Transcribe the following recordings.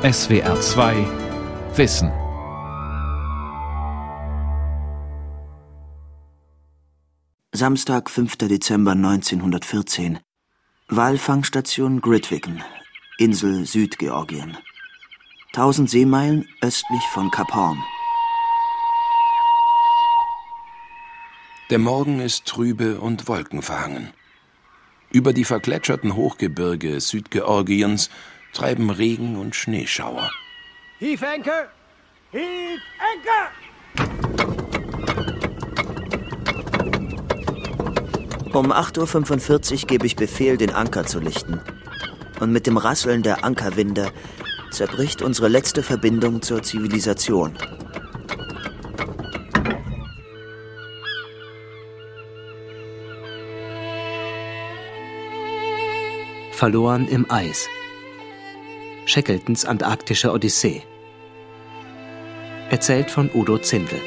SWR 2 Wissen. Samstag, 5. Dezember 1914. Walfangstation Grytviken, Insel Südgeorgien. 1000 Seemeilen östlich von Kap Horn. Der Morgen ist trübe und wolkenverhangen. Über die vergletscherten Hochgebirge Südgeorgiens treiben Regen und Schneeschauer. Heave anchor! Heave anchor! Um 8.45 Uhr gebe ich Befehl, den Anker zu lichten. Und mit dem Rasseln der Ankerwinde zerbricht unsere letzte Verbindung zur Zivilisation. Verloren im Eis. Shackletons antarktische Odyssee. Erzählt von Udo Zindel.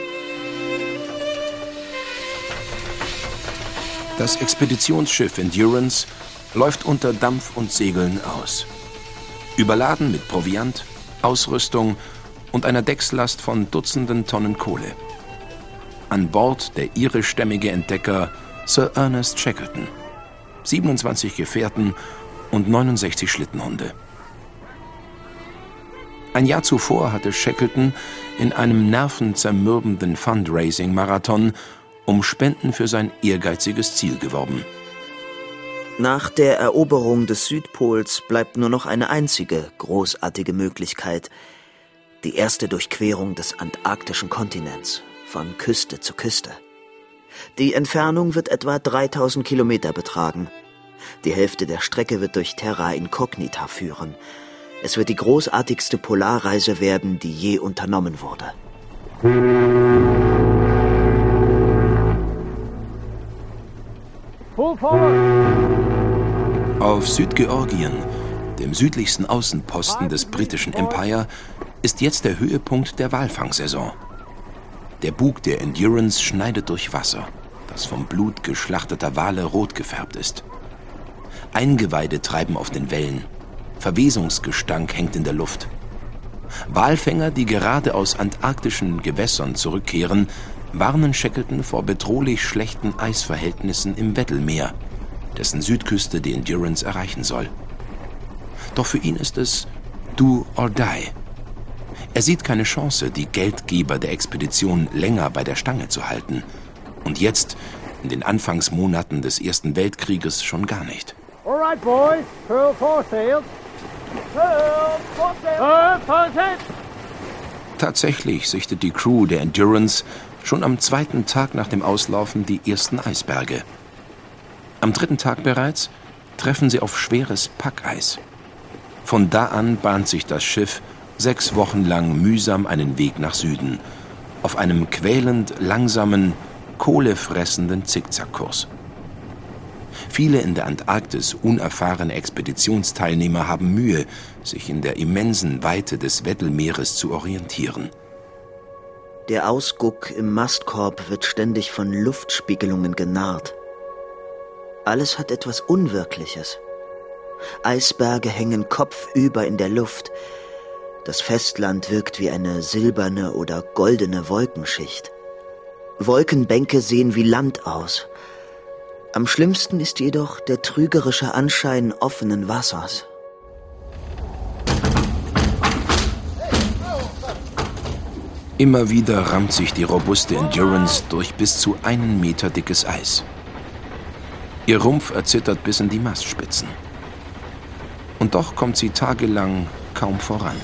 Das Expeditionsschiff Endurance läuft unter Dampf und Segeln aus. Überladen mit Proviant, Ausrüstung und einer Deckslast von Dutzenden Tonnen Kohle. An Bord der irischstämmige Entdecker Sir Ernest Shackleton. 27 Gefährten und 69 Schlittenhunde. Ein Jahr zuvor hatte Shackleton in einem nervenzermürbenden Fundraising-Marathon um Spenden für sein ehrgeiziges Ziel geworben. Nach der Eroberung des Südpols bleibt nur noch eine einzige großartige Möglichkeit. Die erste Durchquerung des antarktischen Kontinents von Küste zu Küste. Die Entfernung wird etwa 3000 Kilometer betragen. Die Hälfte der Strecke wird durch Terra Incognita führen. Es wird die großartigste Polarreise werden, die je unternommen wurde. Auf Südgeorgien, dem südlichsten Außenposten des britischen Empire, ist jetzt der Höhepunkt der Walfangsaison. Der Bug der Endurance schneidet durch Wasser, das vom Blut geschlachteter Wale rot gefärbt ist. Eingeweide treiben auf den Wellen. Verwesungsgestank hängt in der Luft. Walfänger, die gerade aus antarktischen Gewässern zurückkehren, warnen Shackleton vor bedrohlich schlechten Eisverhältnissen im Weddellmeer, dessen Südküste die Endurance erreichen soll. Doch für ihn ist es do or die. Er sieht keine Chance, die Geldgeber der Expedition länger bei der Stange zu halten. Und jetzt, in den Anfangsmonaten des Ersten Weltkrieges, schon gar nicht. All right, boys. Furl foresail. Tatsächlich sichtet die Crew der Endurance schon am zweiten Tag nach dem Auslaufen die ersten Eisberge. Am dritten Tag bereits treffen sie auf schweres Packeis. Von da an bahnt sich das Schiff sechs Wochen lang mühsam einen Weg nach Süden, auf einem quälend langsamen, kohlefressenden Zickzackkurs. Viele in der Antarktis unerfahrene Expeditionsteilnehmer haben Mühe, sich in der immensen Weite des Weddellmeeres zu orientieren. Der Ausguck im Mastkorb wird ständig von Luftspiegelungen genarrt. Alles hat etwas Unwirkliches. Eisberge hängen kopfüber in der Luft. Das Festland wirkt wie eine silberne oder goldene Wolkenschicht. Wolkenbänke sehen wie Land aus. Am schlimmsten ist jedoch der trügerische Anschein offenen Wassers. Immer wieder rammt sich die robuste Endurance durch bis zu einen Meter dickes Eis. Ihr Rumpf erzittert bis in die Mastspitzen. Und doch kommt sie tagelang kaum voran.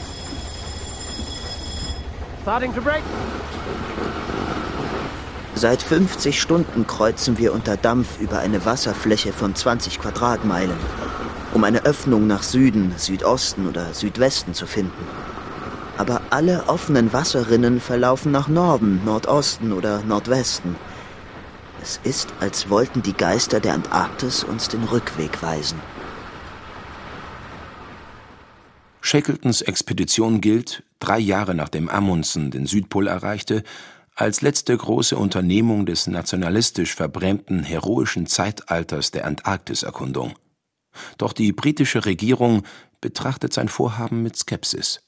Starting to break. Seit 50 Stunden kreuzen wir unter Dampf über eine Wasserfläche von 20 Quadratmeilen, um eine Öffnung nach Süden, Südosten oder Südwesten zu finden. Aber alle offenen Wasserrinnen verlaufen nach Norden, Nordosten oder Nordwesten. Es ist, als wollten die Geister der Antarktis uns den Rückweg weisen. Shackletons Expedition gilt, drei Jahre nachdem Amundsen den Südpol erreichte, als letzte große Unternehmung des nationalistisch verbrämten heroischen Zeitalters der Antarktiserkundung. Doch die britische Regierung betrachtet sein Vorhaben mit Skepsis.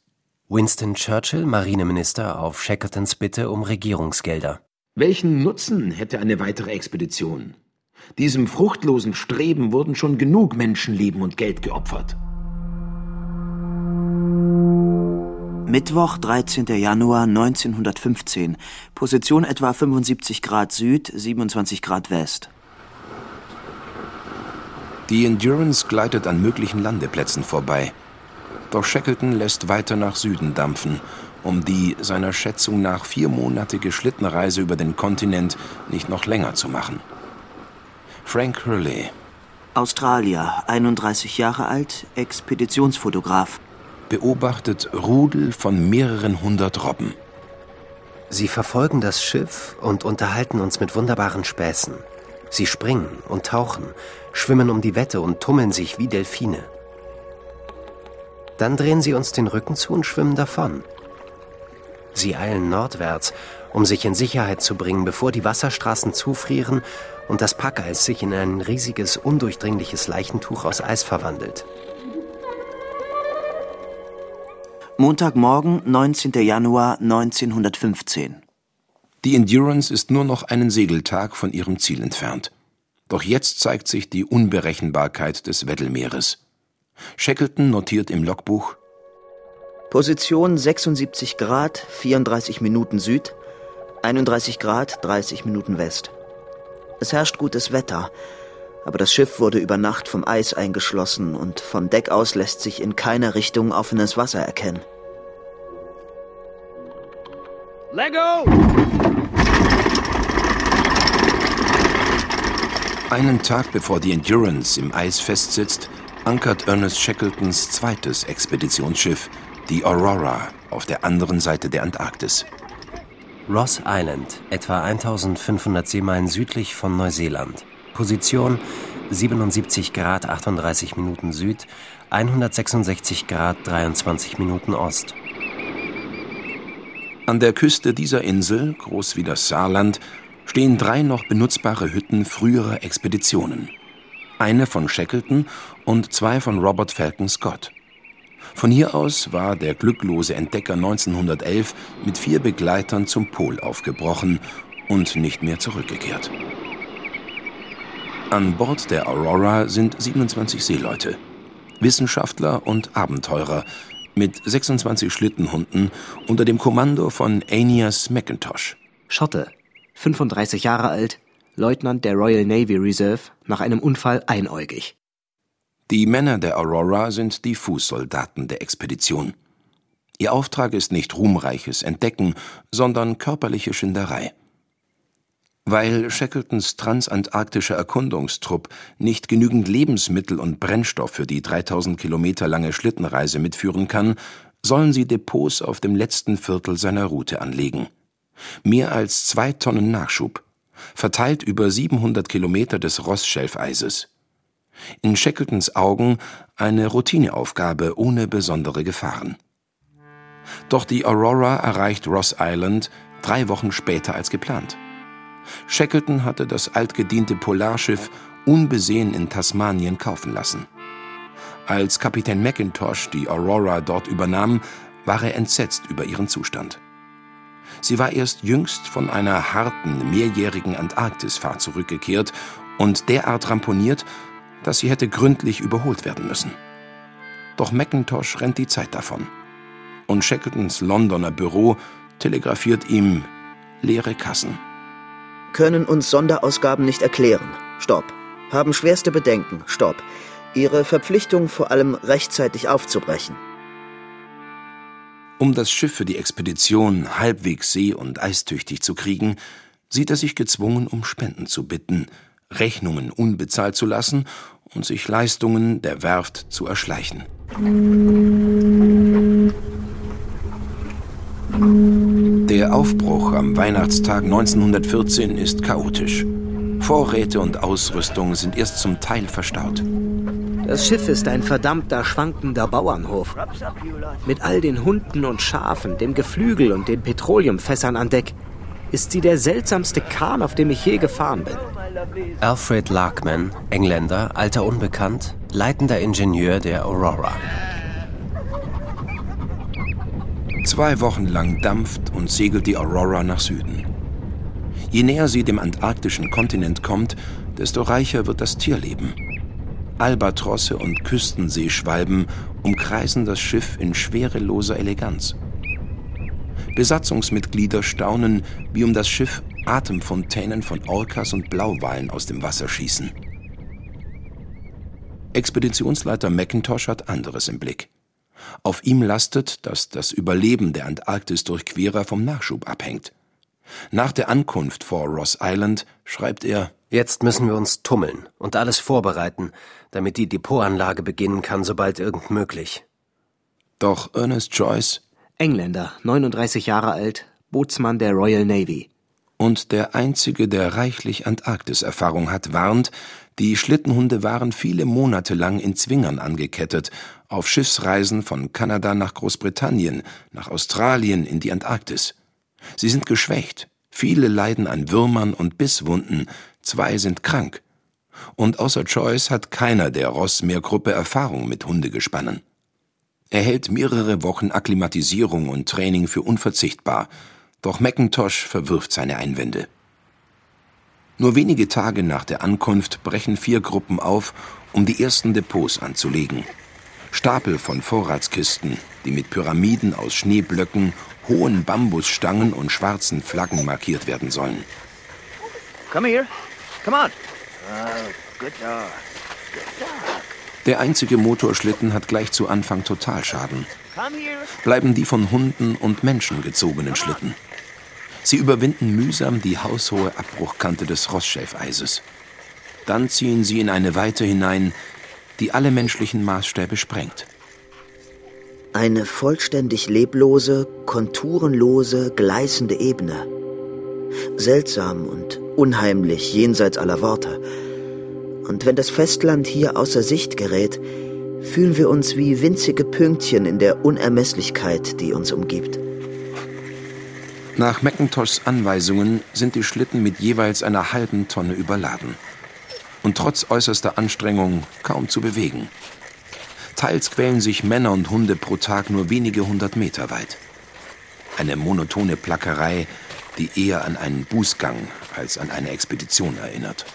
Winston Churchill, Marineminister, auf Shackletons Bitte um Regierungsgelder. Welchen Nutzen hätte eine weitere Expedition? Diesem fruchtlosen Streben wurden schon genug Menschenleben und Geld geopfert. Mittwoch, 13. Januar 1915. Position etwa 75 Grad Süd, 27 Grad West. Die Endurance gleitet an möglichen Landeplätzen vorbei. Doch Shackleton lässt weiter nach Süden dampfen, um die seiner Schätzung nach viermonatige Schlittenreise über den Kontinent nicht noch länger zu machen. Frank Hurley. Australier, 31 Jahre alt, Expeditionsfotograf. Beobachtet Rudel von mehreren hundert Robben. Sie verfolgen das Schiff und unterhalten uns mit wunderbaren Späßen. Sie springen und tauchen, schwimmen um die Wette und tummeln sich wie Delfine. Dann drehen sie uns den Rücken zu und schwimmen davon. Sie eilen nordwärts, um sich in Sicherheit zu bringen, bevor die Wasserstraßen zufrieren und das Packeis sich in ein riesiges, undurchdringliches Leichentuch aus Eis verwandelt. Montagmorgen, 19. Januar 1915. Die Endurance ist nur noch einen Segeltag von ihrem Ziel entfernt. Doch jetzt zeigt sich die Unberechenbarkeit des Weddellmeeres. Shackleton notiert im Logbuch Position 76 Grad, 34 Minuten Süd, 31 Grad, 30 Minuten West. Es herrscht gutes Wetter, aber das Schiff wurde über Nacht vom Eis eingeschlossen und von Deck aus lässt sich in keiner Richtung offenes Wasser erkennen. Lego! Einen Tag bevor die Endurance im Eis festsitzt, ankert Ernest Shackletons zweites Expeditionsschiff, die Aurora, auf der anderen Seite der Antarktis. Ross Island, etwa 1500 Seemeilen südlich von Neuseeland. Position 77 Grad 38 Minuten Süd, 166 Grad 23 Minuten Ost. An der Küste dieser Insel, groß wie das Saarland, stehen drei noch benutzbare Hütten früherer Expeditionen. Eine von Shackleton und zwei von Robert Falcon Scott. Von hier aus war der glücklose Entdecker 1911 mit vier Begleitern zum Pol aufgebrochen und nicht mehr zurückgekehrt. An Bord der Aurora sind 27 Seeleute, Wissenschaftler und Abenteurer mit 26 Schlittenhunden unter dem Kommando von Aeneas McIntosh. Schotte, 35 Jahre alt, Leutnant der Royal Navy Reserve, nach einem Unfall einäugig. Die Männer der Aurora sind die Fußsoldaten der Expedition. Ihr Auftrag ist nicht ruhmreiches Entdecken, sondern körperliche Schinderei. Weil Shackletons transantarktischer Erkundungstrupp nicht genügend Lebensmittel und Brennstoff für die 3000 Kilometer lange Schlittenreise mitführen kann, sollen sie Depots auf dem letzten Viertel seiner Route anlegen. Mehr als zwei Tonnen Nachschub, verteilt über 700 Kilometer des Rossschelfeises. In Shackletons Augen eine Routineaufgabe ohne besondere Gefahren. Doch die Aurora erreicht Ross Island drei Wochen später als geplant. Shackleton hatte das altgediente Polarschiff unbesehen in Tasmanien kaufen lassen. Als Kapitän McIntosh die Aurora dort übernahm, war er entsetzt über ihren Zustand. Sie war erst jüngst von einer harten, mehrjährigen Antarktisfahrt zurückgekehrt und derart ramponiert, dass sie hätte gründlich überholt werden müssen. Doch McIntosh rennt die Zeit davon. Und Shackletons Londoner Büro telegrafiert ihm leere Kassen. Können uns Sonderausgaben nicht erklären. Stopp. Haben schwerste Bedenken. Stopp. Ihre Verpflichtung vor allem rechtzeitig aufzubrechen. Um das Schiff für die Expedition halbwegs see- und eistüchtig zu kriegen, sieht er sich gezwungen, um Spenden zu bitten, Rechnungen unbezahlt zu lassen und sich Leistungen der Werft zu erschleichen. Der Aufbruch am Weihnachtstag 1914 ist chaotisch. Vorräte und Ausrüstung sind erst zum Teil verstaut. Das Schiff ist ein verdammter schwankender Bauernhof. Mit all den Hunden und Schafen, dem Geflügel und den Petroleumfässern an Deck ist sie der seltsamste Kahn, auf dem ich je gefahren bin. Alfred Larkman, Engländer, alter Unbekannt, leitender Ingenieur der Aurora. Zwei Wochen lang dampft und segelt die Aurora nach Süden. Je näher sie dem antarktischen Kontinent kommt, desto reicher wird das Tierleben. Albatrosse und Küstenseeschwalben umkreisen das Schiff in schwereloser Eleganz. Besatzungsmitglieder staunen, wie um das Schiff Atemfontänen von Orcas und Blauwalen aus dem Wasser schießen. Expeditionsleiter McIntosh hat anderes im Blick. Auf ihm lastet, dass das Überleben der Antarktis-Durchquerer vom Nachschub abhängt. Nach der Ankunft vor Ross Island schreibt er Jetzt müssen wir uns tummeln und alles vorbereiten, damit die Depotanlage beginnen kann, sobald irgend möglich. Doch Ernest Joyce Engländer, 39 Jahre alt, Bootsmann der Royal Navy. Und der einzige, der reichlich Antarktis-Erfahrung hat, warnt, die Schlittenhunde waren viele Monate lang in Zwingern angekettet, auf Schiffsreisen von Kanada nach Großbritannien, nach Australien in die Antarktis. Sie sind geschwächt, viele leiden an Würmern und Bisswunden, zwei sind krank. Und außer Joyce hat keiner der Rossmeer-Gruppe Erfahrung mit Hundegespannen. Er hält mehrere Wochen Akklimatisierung und Training für unverzichtbar, doch McIntosh verwirft seine Einwände. Nur wenige Tage nach der Ankunft brechen vier Gruppen auf, um die ersten Depots anzulegen. Stapel von Vorratskisten, die mit Pyramiden aus Schneeblöcken, hohen Bambusstangen und schwarzen Flaggen markiert werden sollen. Come here. Come on. Oh, good dog. Good dog. Der einzige Motorschlitten hat gleich zu Anfang Totalschaden. Bleiben die von Hunden und Menschen gezogenen Schlitten. Sie überwinden mühsam die haushohe Abbruchkante des Rossschäfeises. Dann ziehen sie in eine Weite hinein, die alle menschlichen Maßstäbe sprengt. Eine vollständig leblose, konturenlose, gleißende Ebene. Seltsam und unheimlich jenseits aller Worte. Und wenn das Festland hier außer Sicht gerät, fühlen wir uns wie winzige Pünktchen in der Unermesslichkeit, die uns umgibt. Nach McIntoshs Anweisungen sind die Schlitten mit jeweils einer halben Tonne überladen. Und trotz äußerster Anstrengung kaum zu bewegen. Teils quälen sich Männer und Hunde pro Tag nur wenige hundert Meter weit. Eine monotone Plackerei, die eher an einen Bußgang als an eine Expedition erinnert.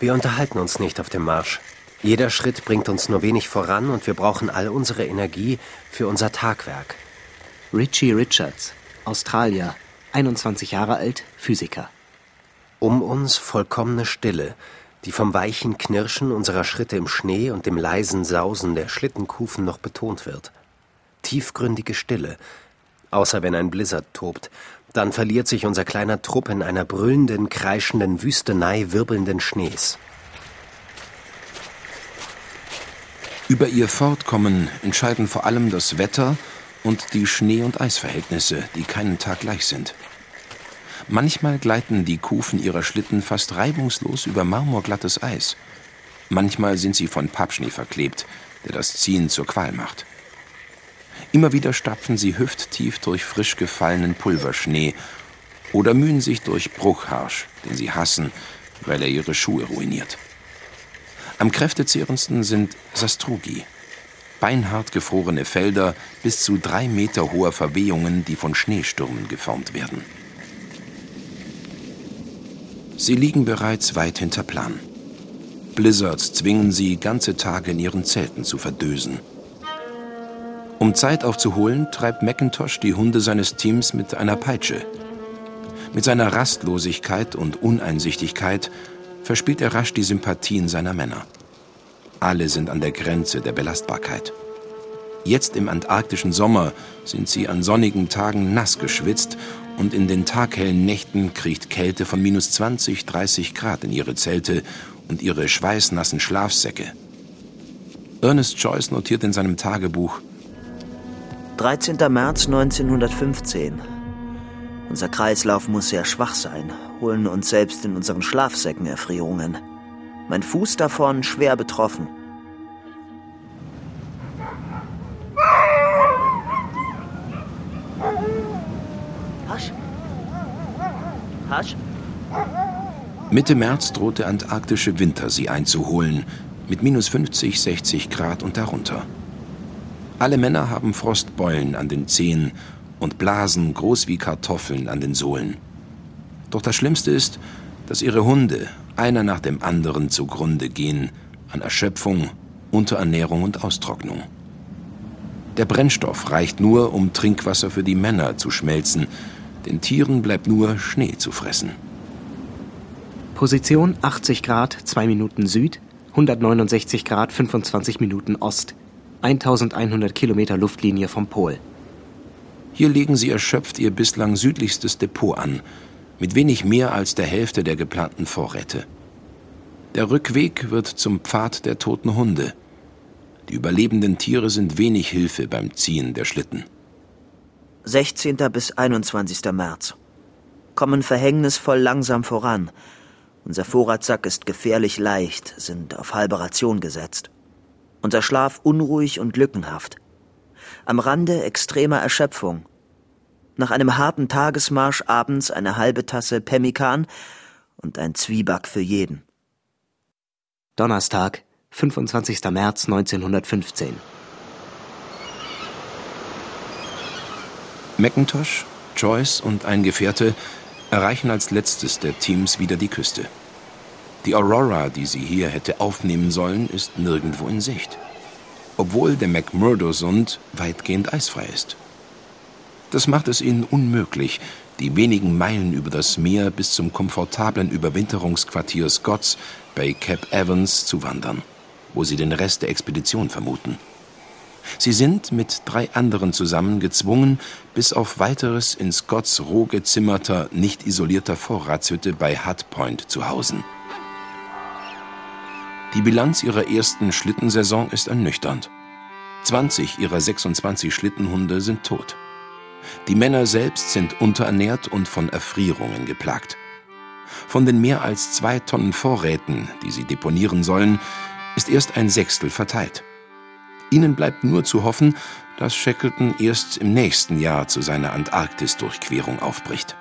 Wir unterhalten uns nicht auf dem Marsch. Jeder Schritt bringt uns nur wenig voran und wir brauchen all unsere Energie für unser Tagwerk. Richie Richards, Australier, 21 Jahre alt, Physiker. Um uns vollkommene Stille, die vom weichen Knirschen unserer Schritte im Schnee und dem leisen Sausen der Schlittenkufen noch betont wird. Tiefgründige Stille, außer wenn ein Blizzard tobt, dann verliert sich unser kleiner Trupp in einer brüllenden, kreischenden Wüstenei wirbelnden Schnees. Über ihr Fortkommen entscheiden vor allem das Wetter und die Schnee- und Eisverhältnisse, die keinen Tag gleich sind. Manchmal gleiten die Kufen ihrer Schlitten fast reibungslos über marmorglattes Eis. Manchmal sind sie von Pappschnee verklebt, der das Ziehen zur Qual macht. Immer wieder stapfen sie hüfttief durch frisch gefallenen Pulverschnee oder mühen sich durch Bruchharsch, den sie hassen, weil er ihre Schuhe ruiniert. Am kräftezehrendsten sind Sastrugi, beinhart gefrorene Felder bis zu drei Meter hoher Verwehungen, die von Schneestürmen geformt werden. Sie liegen bereits weit hinter Plan. Blizzards zwingen sie, ganze Tage in ihren Zelten zu verdösen. Um Zeit aufzuholen, treibt McIntosh die Hunde seines Teams mit einer Peitsche. Mit seiner Rastlosigkeit und Uneinsichtigkeit verspielt er rasch die Sympathien seiner Männer. Alle sind an der Grenze der Belastbarkeit. Jetzt im antarktischen Sommer sind sie an sonnigen Tagen nass geschwitzt und in den taghellen Nächten kriecht Kälte von minus 20, 30 Grad in ihre Zelte und ihre schweißnassen Schlafsäcke. Ernest Joyce notiert in seinem Tagebuch 13. März 1915. Unser Kreislauf muss sehr schwach sein, holen uns selbst in unseren Schlafsäcken Erfrierungen. Mein Fuß davon schwer betroffen. Hasch. Mitte März droht der antarktische Winter sie einzuholen, mit minus 50, 60 Grad und darunter. Alle Männer haben Frostbeulen an den Zehen und Blasen groß wie Kartoffeln an den Sohlen. Doch das Schlimmste ist, dass ihre Hunde einer nach dem anderen zugrunde gehen an Erschöpfung, Unterernährung und Austrocknung. Der Brennstoff reicht nur, um Trinkwasser für die Männer zu schmelzen, den Tieren bleibt nur Schnee zu fressen. Position 80 Grad 2 Minuten Süd, 169 Grad 25 Minuten Ost, 1100 Kilometer Luftlinie vom Pol. Hier legen sie erschöpft ihr bislang südlichstes Depot an, mit wenig mehr als der Hälfte der geplanten Vorräte. Der Rückweg wird zum Pfad der toten Hunde. Die überlebenden Tiere sind wenig Hilfe beim Ziehen der Schlitten. 16. bis 21. März. Kommen verhängnisvoll langsam voran. Unser Vorratssack ist gefährlich leicht, sind auf halbe Ration gesetzt. Unser Schlaf unruhig und lückenhaft. Am Rande extremer Erschöpfung. Nach einem harten Tagesmarsch abends eine halbe Tasse Pemmikan und ein Zwieback für jeden. Donnerstag, 25. März 1915. McIntosh, Joyce und ein Gefährte erreichen als letztes der Teams wieder die Küste. Die Aurora, die sie hier hätte aufnehmen sollen, ist nirgendwo in Sicht. Obwohl der McMurdo-Sund weitgehend eisfrei ist. Das macht es ihnen unmöglich, die wenigen Meilen über das Meer bis zum komfortablen Überwinterungsquartier Scotts bei Cape Evans zu wandern, wo sie den Rest der Expedition vermuten. Sie sind mit drei anderen zusammen gezwungen, bis auf weiteres in Scotts roh gezimmerter, nicht isolierter Vorratshütte bei Hut Point zu hausen. Die Bilanz ihrer ersten Schlittensaison ist ernüchternd. 20 ihrer 26 Schlittenhunde sind tot. Die Männer selbst sind unterernährt und von Erfrierungen geplagt. Von den mehr als zwei Tonnen Vorräten, die sie deponieren sollen, ist erst ein Sechstel verteilt. Ihnen bleibt nur zu hoffen, dass Shackleton erst im nächsten Jahr zu seiner Antarktis-Durchquerung aufbricht.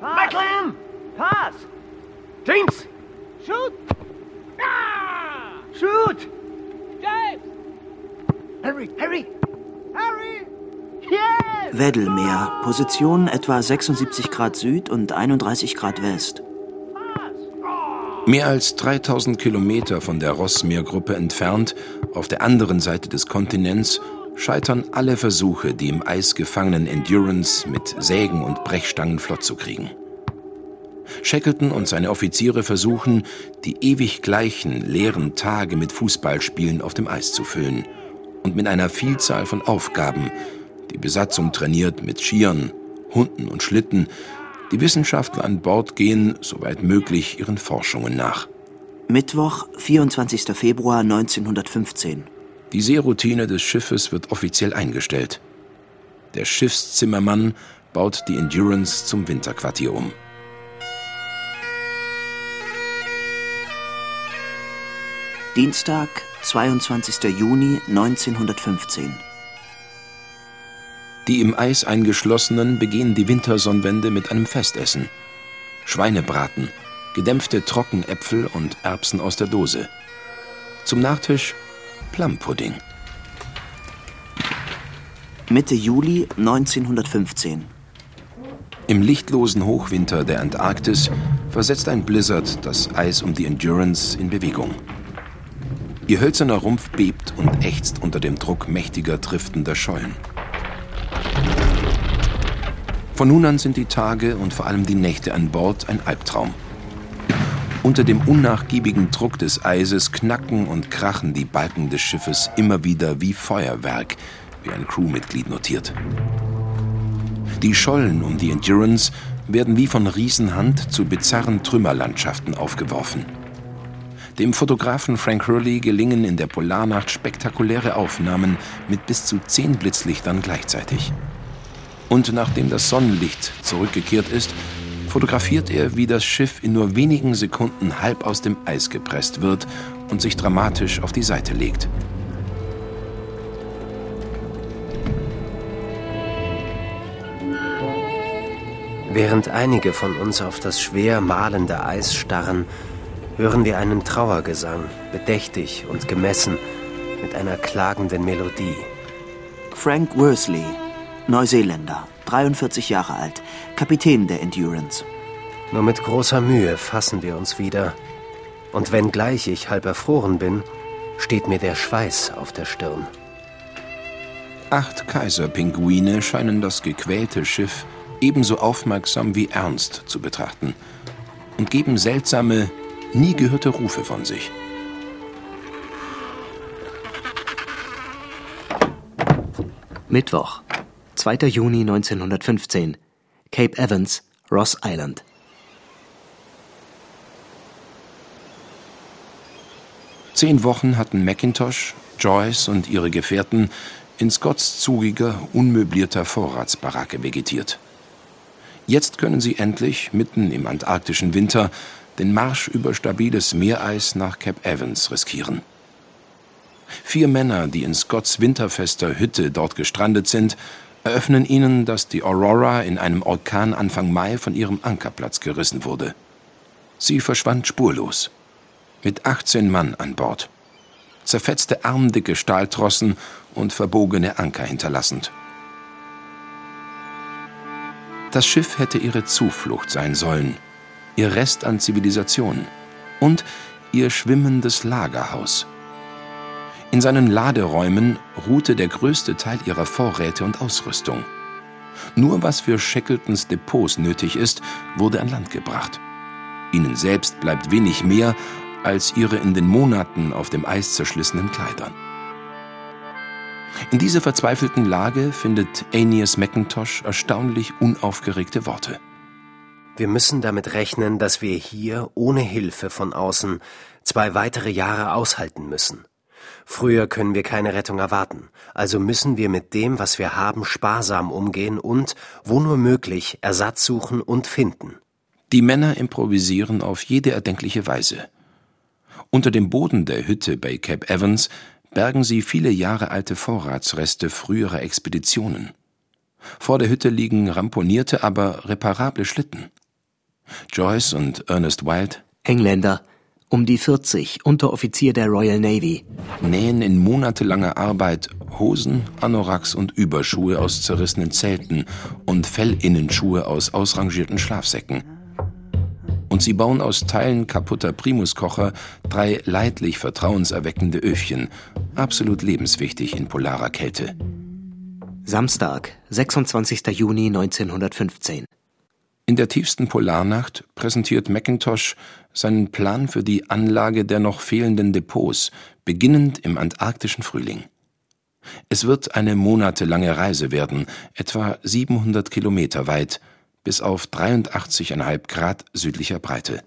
Macklin! Pass! James! Shoot! Ah! Shoot! James! Harry! Harry! Harry! Yes! Weddellmeer, Position etwa 76 Grad Süd und 31 Grad West. Mehr als 3000 Kilometer von der Rossmeergruppe entfernt, auf der anderen Seite des Kontinents, scheitern alle Versuche, die im Eis gefangenen Endurance mit Sägen und Brechstangen flott zu kriegen. Shackleton und seine Offiziere versuchen, die ewig gleichen leeren Tage mit Fußballspielen auf dem Eis zu füllen und mit einer Vielzahl von Aufgaben, die Besatzung trainiert mit Skiern, Hunden und Schlitten, die Wissenschaftler an Bord gehen, soweit möglich, ihren Forschungen nach. Mittwoch, 24. Februar 1915. Die Seeroutine des Schiffes wird offiziell eingestellt. Der Schiffszimmermann baut die Endurance zum Winterquartier um. Dienstag, 22. Juni 1915. Die im Eis eingeschlossenen begehen die Wintersonnenwende mit einem Festessen. Schweinebraten, gedämpfte Trockenäpfel und Erbsen aus der Dose. Zum Nachtisch Plumpudding. Mitte Juli 1915. Im lichtlosen Hochwinter der Antarktis versetzt ein Blizzard das Eis um die Endurance in Bewegung. Ihr hölzerner Rumpf bebt und ächzt unter dem Druck mächtiger driftender Schollen. Von nun an sind die Tage und vor allem die Nächte an Bord ein Albtraum. Unter dem unnachgiebigen Druck des Eises knacken und krachen die Balken des Schiffes immer wieder wie Feuerwerk, wie ein Crewmitglied notiert. Die Schollen um die Endurance werden wie von Riesenhand zu bizarren Trümmerlandschaften aufgeworfen. Dem Fotografen Frank Hurley gelingen in der Polarnacht spektakuläre Aufnahmen mit bis zu zehn Blitzlichtern gleichzeitig. Und nachdem das Sonnenlicht zurückgekehrt ist, fotografiert er, wie das Schiff in nur wenigen Sekunden halb aus dem Eis gepresst wird und sich dramatisch auf die Seite legt. Während einige von uns auf das schwer mahlende Eis starren, hören wir einen Trauergesang, bedächtig und gemessen, mit einer klagenden Melodie. Frank Worsley, Neuseeländer, 43 Jahre alt, Kapitän der Endurance. Nur mit großer Mühe fassen wir uns wieder. Und wenngleich ich halb erfroren bin, steht mir der Schweiß auf der Stirn. Acht Kaiserpinguine scheinen das gequälte Schiff ebenso aufmerksam wie ernst zu betrachten und geben seltsame, nie gehörte Rufe von sich. Mittwoch, 2. Juni 1915, Cape Evans, Ross Island. Zehn Wochen hatten Macintosh, Joyce und ihre Gefährten in Scotts zugiger, unmöblierter Vorratsbaracke vegetiert. Jetzt können sie endlich, mitten im antarktischen Winter, den Marsch über stabiles Meereis nach Cape Evans riskieren. Vier Männer, die in Scotts winterfester Hütte dort gestrandet sind, eröffnen ihnen, dass die Aurora in einem Orkan Anfang Mai von ihrem Ankerplatz gerissen wurde. Sie verschwand spurlos. Mit 18 Mann an Bord. Zerfetzte armdicke Stahltrossen und verbogene Anker hinterlassend. Das Schiff hätte ihre Zuflucht sein sollen, ihr Rest an Zivilisation und ihr schwimmendes Lagerhaus. In seinen Laderäumen ruhte der größte Teil ihrer Vorräte und Ausrüstung. Nur was für Shackletons Depots nötig ist, wurde an Land gebracht. Ihnen selbst bleibt wenig mehr als ihre in den Monaten auf dem Eis zerschlissenen Kleidern. In dieser verzweifelten Lage findet Aeneas McIntosh erstaunlich unaufgeregte Worte. Wir müssen damit rechnen, dass wir hier ohne Hilfe von außen zwei weitere Jahre aushalten müssen. Früher können wir keine Rettung erwarten, also müssen wir mit dem, was wir haben, sparsam umgehen und, wo nur möglich, Ersatz suchen und finden. Die Männer improvisieren auf jede erdenkliche Weise. Unter dem Boden der Hütte bei Cape Evans bergen sie viele Jahre alte Vorratsreste früherer Expeditionen. Vor der Hütte liegen ramponierte, aber reparable Schlitten. Joyce und Ernest Wild, Engländer, um die 40, Unteroffizier der Royal Navy. nähen in monatelanger Arbeit Hosen, Anoraks und Überschuhe aus zerrissenen Zelten und Fellinnenschuhe aus ausrangierten Schlafsäcken. Und sie bauen aus Teilen kaputter Primuskocher drei leidlich vertrauenserweckende Öfchen, absolut lebenswichtig in polarer Kälte. Samstag, 26. Juni 1915. In der tiefsten Polarnacht präsentiert Macintosh seinen Plan für die Anlage der noch fehlenden Depots, beginnend im antarktischen Frühling. Es wird eine monatelange Reise werden, etwa 700 Kilometer weit, bis auf 83,5 Grad südlicher Breite.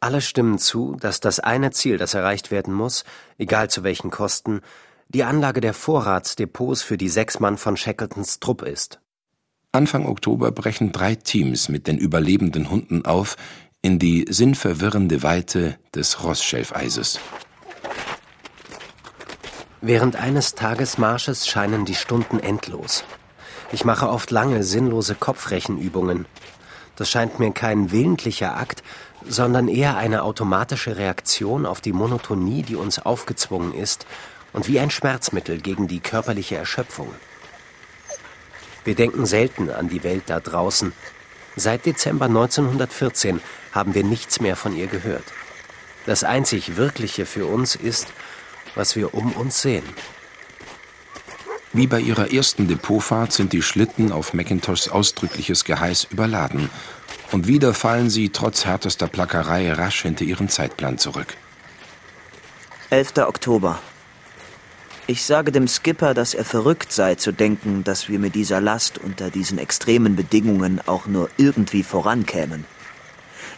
Alle stimmen zu, dass das eine Ziel, das erreicht werden muss, egal zu welchen Kosten, die Anlage der Vorratsdepots für die sechs Mann von Shackletons Trupp ist. Anfang Oktober brechen drei Teams mit den überlebenden Hunden auf in die sinnverwirrende Weite des Rossschelfeises. Während eines Tagesmarsches scheinen die Stunden endlos. Ich mache oft lange, sinnlose Kopfrechenübungen. Das scheint mir kein willentlicher Akt, sondern eher eine automatische Reaktion auf die Monotonie, die uns aufgezwungen ist, und wie ein Schmerzmittel gegen die körperliche Erschöpfung. Wir denken selten an die Welt da draußen. Seit Dezember 1914 haben wir nichts mehr von ihr gehört. Das einzig Wirkliche für uns ist, was wir um uns sehen. Wie bei ihrer ersten Depotfahrt sind die Schlitten auf Macintoshs ausdrückliches Geheiß überladen. Und wieder fallen sie trotz härtester Plackerei rasch hinter ihren Zeitplan zurück. 11. Oktober. Ich sage dem Skipper, dass er verrückt sei zu denken, dass wir mit dieser Last unter diesen extremen Bedingungen auch nur irgendwie vorankämen.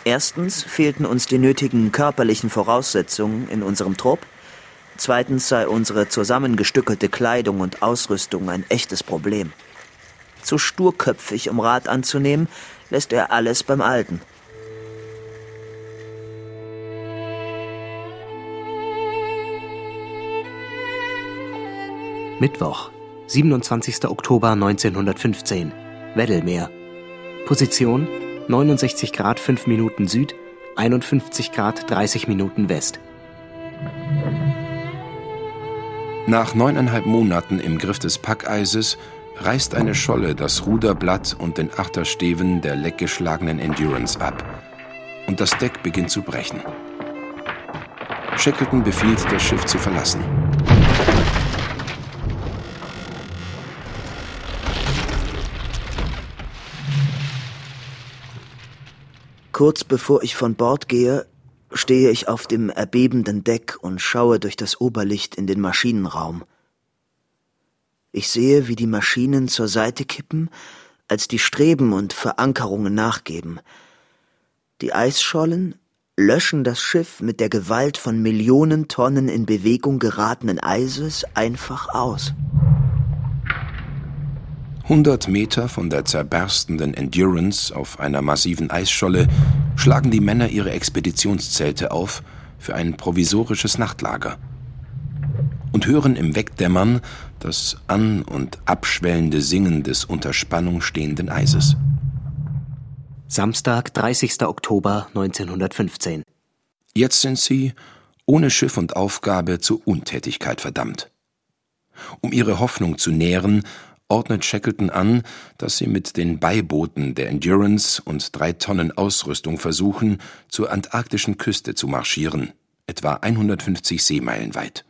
Erstens fehlten uns die nötigen körperlichen Voraussetzungen in unserem Trupp. Zweitens sei unsere zusammengestückelte Kleidung und Ausrüstung ein echtes Problem. Zu sturköpfig, um Rat anzunehmen, lässt er alles beim Alten. Mittwoch, 27. Oktober 1915, Weddellmeer. Position 69 Grad 5 Minuten Süd, 51 Grad 30 Minuten West. Nach neuneinhalb Monaten im Griff des Packeises reißt eine Scholle das Ruderblatt und den Achtersteven der leckgeschlagenen Endurance ab. Und das Deck beginnt zu brechen. Shackleton befiehlt, das Schiff zu verlassen. Kurz bevor ich von Bord gehe, stehe ich auf dem erbebenden Deck und schaue durch das Oberlicht in den Maschinenraum. Ich sehe, wie die Maschinen zur Seite kippen, als die Streben und Verankerungen nachgeben. Die Eisschollen löschen das Schiff mit der Gewalt von Millionen Tonnen in Bewegung geratenen Eises einfach aus. 100 Meter von der zerberstenden Endurance auf einer massiven Eisscholle schlagen die Männer ihre Expeditionszelte auf für ein provisorisches Nachtlager und hören im Wegdämmern das an- und abschwellende Singen des unter Spannung stehenden Eises. Samstag, 30. Oktober 1915. Jetzt sind sie, ohne Schiff und Aufgabe, zur Untätigkeit verdammt. Um ihre Hoffnung zu nähren, ordnet Shackleton an, dass sie mit den Beibooten der Endurance und drei Tonnen Ausrüstung versuchen, zur antarktischen Küste zu marschieren, etwa 150 Seemeilen weit.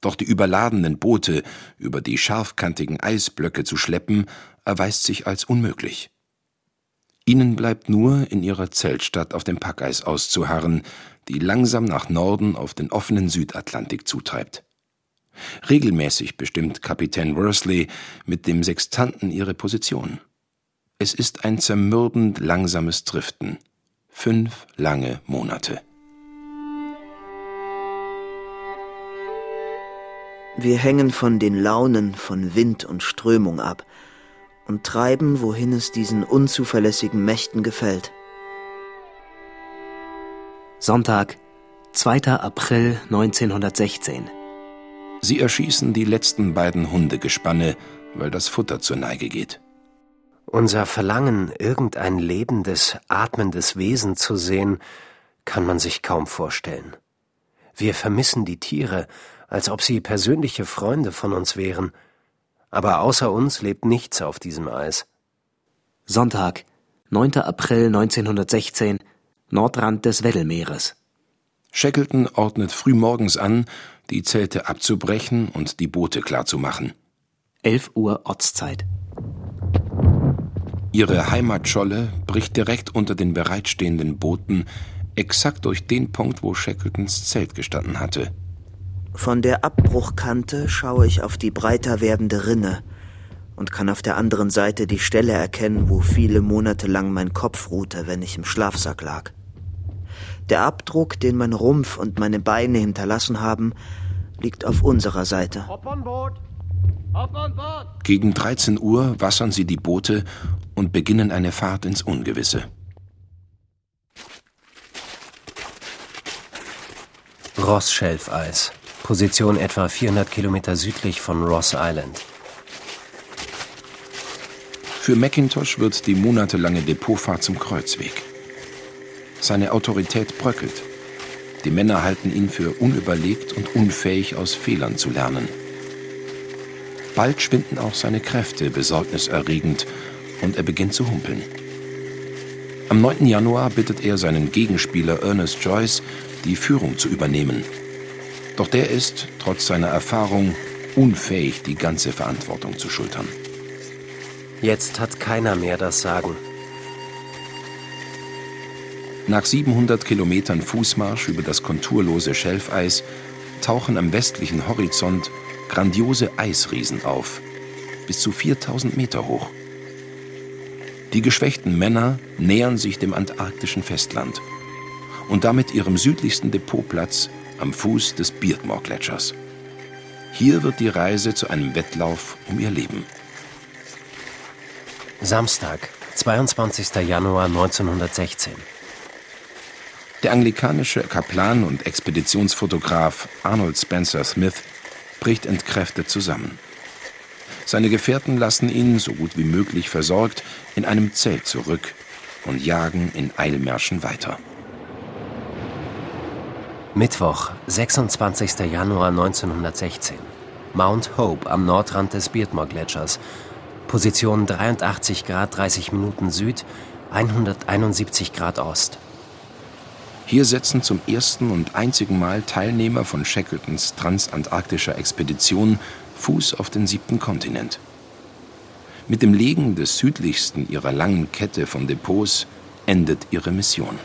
Doch die überladenen Boote über die scharfkantigen Eisblöcke zu schleppen, erweist sich als unmöglich. Ihnen bleibt nur, in ihrer Zeltstadt auf dem Packeis auszuharren, die langsam nach Norden auf den offenen Südatlantik zutreibt. Regelmäßig bestimmt Kapitän Worsley mit dem Sextanten ihre Position. Es ist ein zermürbend langsames Driften. Fünf lange Monate. Wir hängen von den Launen von Wind und Strömung ab und treiben, wohin es diesen unzuverlässigen Mächten gefällt. Sonntag, 2. April 1916. Sie erschießen die letzten beiden Hundegespanne, weil das Futter zur Neige geht. Unser Verlangen, irgendein lebendes, atmendes Wesen zu sehen, kann man sich kaum vorstellen. Wir vermissen die Tiere, als ob sie persönliche Freunde von uns wären. Aber außer uns lebt nichts auf diesem Eis. Sonntag, 9. April 1916, Nordrand des Weddellmeeres. Shackleton ordnet frühmorgens an, die Zelte abzubrechen und die Boote klarzumachen. 11 Uhr Ortszeit. Ihre Heimatscholle bricht direkt unter den bereitstehenden Booten, exakt durch den Punkt, wo Shackletons Zelt gestanden hatte. Von der Abbruchkante schaue ich auf die breiter werdende Rinne und kann auf der anderen Seite die Stelle erkennen, wo viele Monate lang mein Kopf ruhte, wenn ich im Schlafsack lag. Der Abdruck, den mein Rumpf und meine Beine hinterlassen haben, liegt auf unserer Seite. Gegen 13 Uhr wassern sie die Boote und beginnen eine Fahrt ins Ungewisse. Ross-Schelfeis. Position etwa 400 Kilometer südlich von Ross Island. Für Macintosh wird die monatelange Depotfahrt zum Kreuzweg. Seine Autorität bröckelt. Die Männer halten ihn für unüberlegt und unfähig, aus Fehlern zu lernen. Bald schwinden auch seine Kräfte besorgniserregend und er beginnt zu humpeln. Am 9. Januar bittet er seinen Gegenspieler Ernest Joyce, die Führung zu übernehmen. Doch der ist, trotz seiner Erfahrung, unfähig, die ganze Verantwortung zu schultern. Jetzt hat keiner mehr das Sagen. Nach 700 Kilometern Fußmarsch über das konturlose Schelfeis tauchen am westlichen Horizont grandiose Eisriesen auf, bis zu 4000 Meter hoch. Die geschwächten Männer nähern sich dem antarktischen Festland und damit ihrem südlichsten Depotplatz am Fuß des Beardmore-Gletschers. Hier wird die Reise zu einem Wettlauf um ihr Leben. Samstag, 22. Januar 1916. Der anglikanische Kaplan und Expeditionsfotograf Arnold Spencer Smith bricht entkräftet zusammen. Seine Gefährten lassen ihn, so gut wie möglich versorgt, in einem Zelt zurück und jagen in Eilmärschen weiter. Mittwoch, 26. Januar 1916. Mount Hope am Nordrand des Beardmore-Gletschers. Position 83 Grad 30 Minuten Süd, 171 Grad Ost. Hier setzen zum ersten und einzigen Mal Teilnehmer von Shackletons transantarktischer Expedition Fuß auf den siebten Kontinent. Mit dem Legen des südlichsten ihrer langen Kette von Depots endet ihre Mission.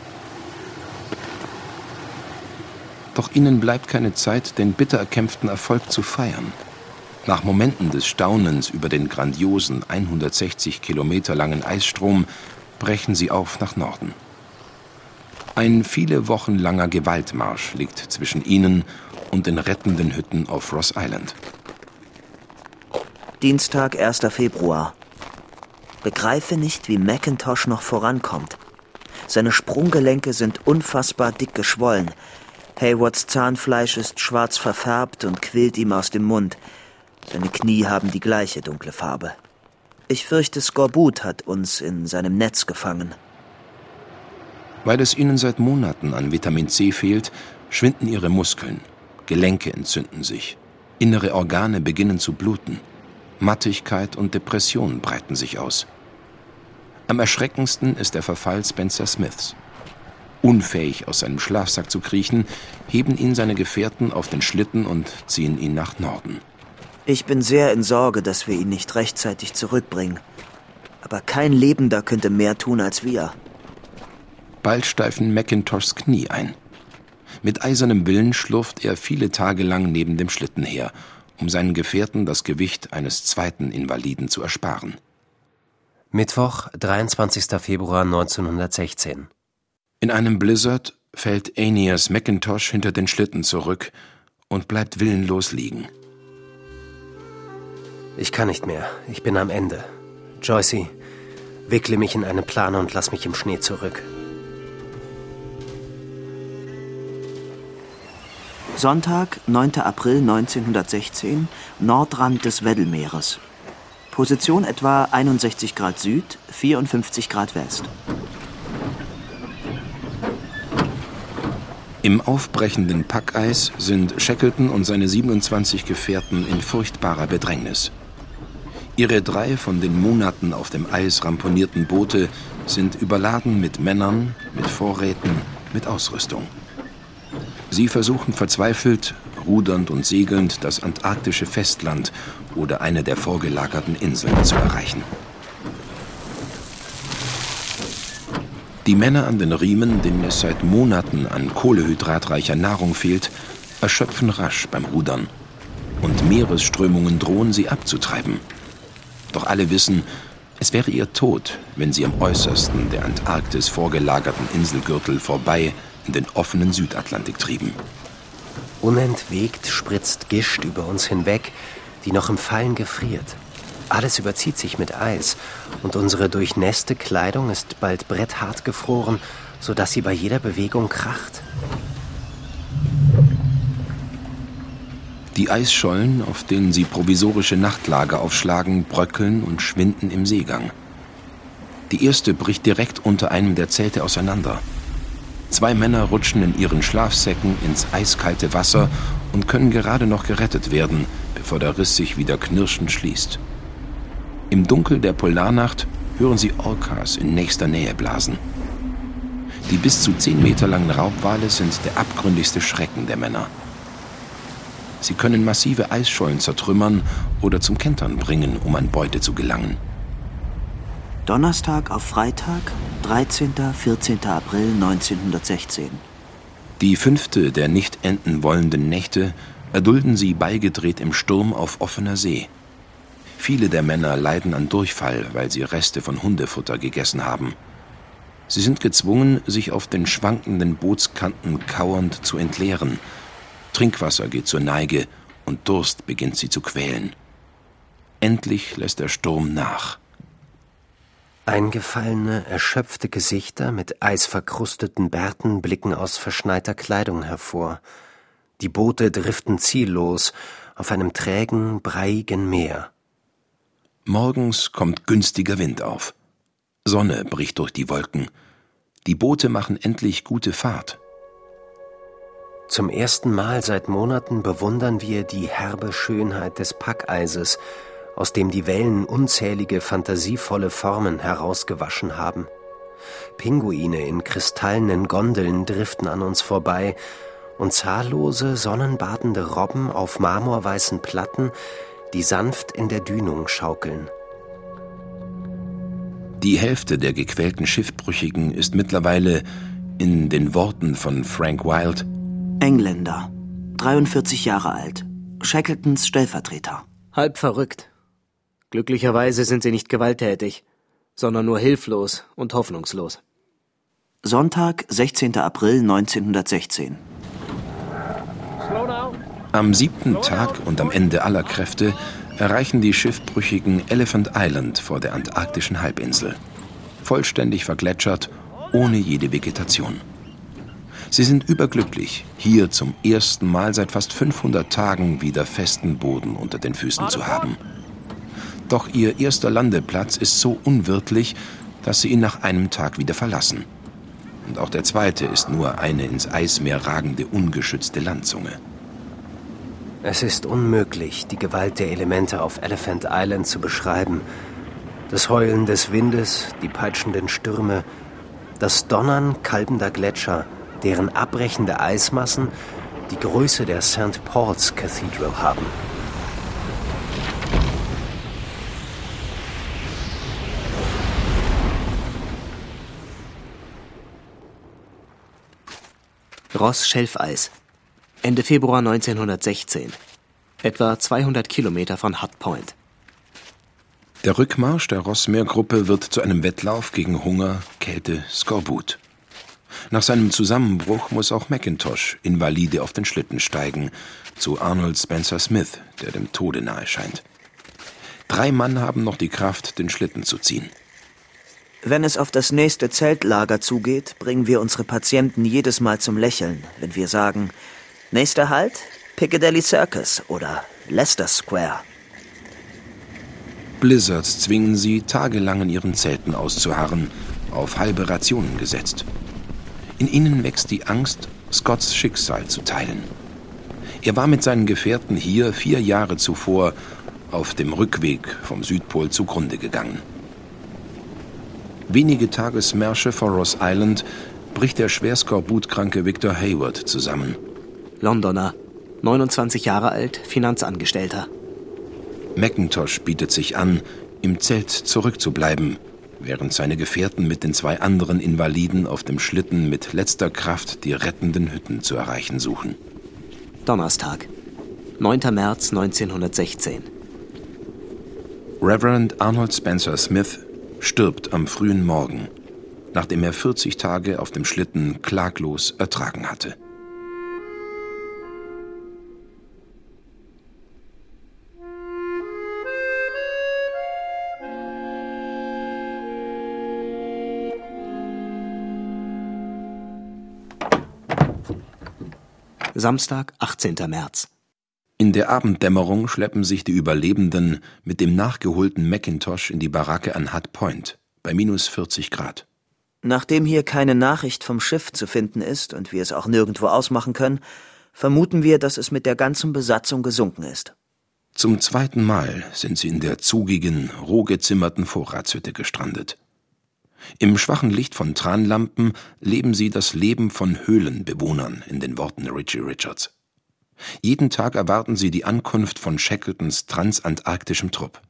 Doch ihnen bleibt keine Zeit, den bitter erkämpften Erfolg zu feiern. Nach Momenten des Staunens über den grandiosen 160 Kilometer langen Eisstrom brechen sie auf nach Norden. Ein viele Wochen langer Gewaltmarsch liegt zwischen ihnen und den rettenden Hütten auf Ross Island. Dienstag, 1. Februar. Begreife nicht, wie Macintosh noch vorankommt. Seine Sprunggelenke sind unfassbar dick geschwollen. Haywards Zahnfleisch ist schwarz verfärbt und quillt ihm aus dem Mund. Seine Knie haben die gleiche dunkle Farbe. Ich fürchte, Skorbut hat uns in seinem Netz gefangen. Weil es ihnen seit Monaten an Vitamin C fehlt, schwinden ihre Muskeln, Gelenke entzünden sich, innere Organe beginnen zu bluten, Mattigkeit und Depression breiten sich aus. Am erschreckendsten ist der Verfall Spencer Smiths. Unfähig aus seinem Schlafsack zu kriechen, heben ihn seine Gefährten auf den Schlitten und ziehen ihn nach Norden. Ich bin sehr in Sorge, dass wir ihn nicht rechtzeitig zurückbringen. Aber kein Lebender könnte mehr tun als wir. Bald steifen Macintoshs Knie ein. Mit eisernem Willen schlurft er viele Tage lang neben dem Schlitten her, um seinen Gefährten das Gewicht eines zweiten Invaliden zu ersparen. Mittwoch, 23. Februar 1916. In einem Blizzard fällt Aeneas McIntosh hinter den Schlitten zurück und bleibt willenlos liegen. Ich kann nicht mehr. Ich bin am Ende. Joycey, wickle mich in eine Plane und lass mich im Schnee zurück. Sonntag, 9. April 1916, Nordrand des Weddellmeeres. Position etwa 61 Grad Süd, 54 Grad West. Im aufbrechenden Packeis sind Shackleton und seine 27 Gefährten in furchtbarer Bedrängnis. Ihre drei von den Monaten auf dem Eis ramponierten Boote sind überladen mit Männern, mit Vorräten, mit Ausrüstung. Sie versuchen verzweifelt, rudernd und segelnd, das antarktische Festland oder eine der vorgelagerten Inseln zu erreichen. Die Männer an den Riemen, denen es seit Monaten an kohlehydratreicher Nahrung fehlt, erschöpfen rasch beim Rudern. Und Meeresströmungen drohen sie abzutreiben. Doch alle wissen, es wäre ihr Tod, wenn sie am äußersten der Antarktis vorgelagerten Inselgürtel vorbei in den offenen Südatlantik trieben. Unentwegt spritzt Gischt über uns hinweg, die noch im Fallen gefriert. Alles überzieht sich mit Eis und unsere durchnässte Kleidung ist bald bretthart gefroren, sodass sie bei jeder Bewegung kracht. Die Eisschollen, auf denen sie provisorische Nachtlager aufschlagen, bröckeln und schwinden im Seegang. Die erste bricht direkt unter einem der Zelte auseinander. Zwei Männer rutschen in ihren Schlafsäcken ins eiskalte Wasser und können gerade noch gerettet werden, bevor der Riss sich wieder knirschend schließt. Im Dunkel der Polarnacht hören sie Orcas in nächster Nähe blasen. Die bis zu zehn Meter langen Raubwale sind der abgründigste Schrecken der Männer. Sie können massive Eisschollen zertrümmern oder zum Kentern bringen, um an Beute zu gelangen. Donnerstag auf Freitag, 13. 14. April 1916. Die fünfte der nicht enden wollenden Nächte erdulden sie beigedreht im Sturm auf offener See. Viele der Männer leiden an Durchfall, weil sie Reste von Hundefutter gegessen haben. Sie sind gezwungen, sich auf den schwankenden Bootskanten kauernd zu entleeren. Trinkwasser geht zur Neige und Durst beginnt sie zu quälen. Endlich lässt der Sturm nach. Eingefallene, erschöpfte Gesichter mit eisverkrusteten Bärten blicken aus verschneiter Kleidung hervor. Die Boote driften ziellos auf einem trägen, breiigen Meer. Morgens kommt günstiger Wind auf. Sonne bricht durch die Wolken. Die Boote machen endlich gute Fahrt. Zum ersten Mal seit Monaten bewundern wir die herbe Schönheit des Packeises, aus dem die Wellen unzählige fantasievolle Formen herausgewaschen haben. Pinguine in kristallenen Gondeln driften an uns vorbei, und zahllose sonnenbadende Robben auf marmorweißen Platten, die sanft in der Dünung schaukeln. Die Hälfte der gequälten Schiffbrüchigen ist mittlerweile, in den Worten von Frank Wilde, Engländer, 43 Jahre alt, Shackletons Stellvertreter. Halb verrückt. Glücklicherweise sind sie nicht gewalttätig, sondern nur hilflos und hoffnungslos. Sonntag, 16. April 1916. Am siebten Tag und am Ende aller Kräfte erreichen die Schiffbrüchigen Elephant Island vor der antarktischen Halbinsel. Vollständig vergletschert, ohne jede Vegetation. Sie sind überglücklich, hier zum ersten Mal seit fast 500 Tagen wieder festen Boden unter den Füßen zu haben. Doch ihr erster Landeplatz ist so unwirtlich, dass sie ihn nach einem Tag wieder verlassen. Und auch der zweite ist nur eine ins Eismeer ragende ungeschützte Landzunge. Es ist unmöglich, die Gewalt der Elemente auf Elephant Island zu beschreiben. Das Heulen des Windes, die peitschenden Stürme, das Donnern kalbender Gletscher, deren abbrechende Eismassen die Größe der St. Paul's Cathedral haben. Ross Schelfeis. Ende Februar 1916. Etwa 200 Kilometer von Hut Point. Der Rückmarsch der Rossmeergruppe wird zu einem Wettlauf gegen Hunger, Kälte, Skorbut. Nach seinem Zusammenbruch muss auch McIntosh invalide auf den Schlitten steigen, zu Arnold Spencer Smith, der dem Tode nahe scheint. Drei Mann haben noch die Kraft, den Schlitten zu ziehen. Wenn es auf das nächste Zeltlager zugeht, bringen wir unsere Patienten jedes Mal zum Lächeln, wenn wir sagen, nächster Halt, Piccadilly Circus oder Leicester Square. Blizzards zwingen sie, tagelang in ihren Zelten auszuharren, auf halbe Rationen gesetzt. In ihnen wächst die Angst, Scotts Schicksal zu teilen. Er war mit seinen Gefährten hier vier Jahre zuvor auf dem Rückweg vom Südpol zugrunde gegangen. Wenige Tagesmärsche vor Ross Island bricht der schwer skorbutkranke Victor Hayward zusammen. Londoner, 29 Jahre alt, Finanzangestellter. McIntosh bietet sich an, im Zelt zurückzubleiben, während seine Gefährten mit den zwei anderen Invaliden auf dem Schlitten mit letzter Kraft die rettenden Hütten zu erreichen suchen. Donnerstag, 9. März 1916. Reverend Arnold Spencer Smith stirbt am frühen Morgen, nachdem er 40 Tage auf dem Schlitten klaglos ertragen hatte. Samstag, 18. März. In der Abenddämmerung schleppen sich die Überlebenden mit dem nachgeholten Macintosh in die Baracke an Hut Point bei minus 40 Grad. Nachdem hier keine Nachricht vom Schiff zu finden ist und wir es auch nirgendwo ausmachen können, vermuten wir, dass es mit der ganzen Besatzung gesunken ist. Zum zweiten Mal sind sie in der zugigen, roh gezimmerten Vorratshütte gestrandet. Im schwachen Licht von Tranlampen leben sie das Leben von Höhlenbewohnern in den Worten Richie Richards. Jeden Tag erwarten sie die Ankunft von Shackletons transantarktischem Trupp.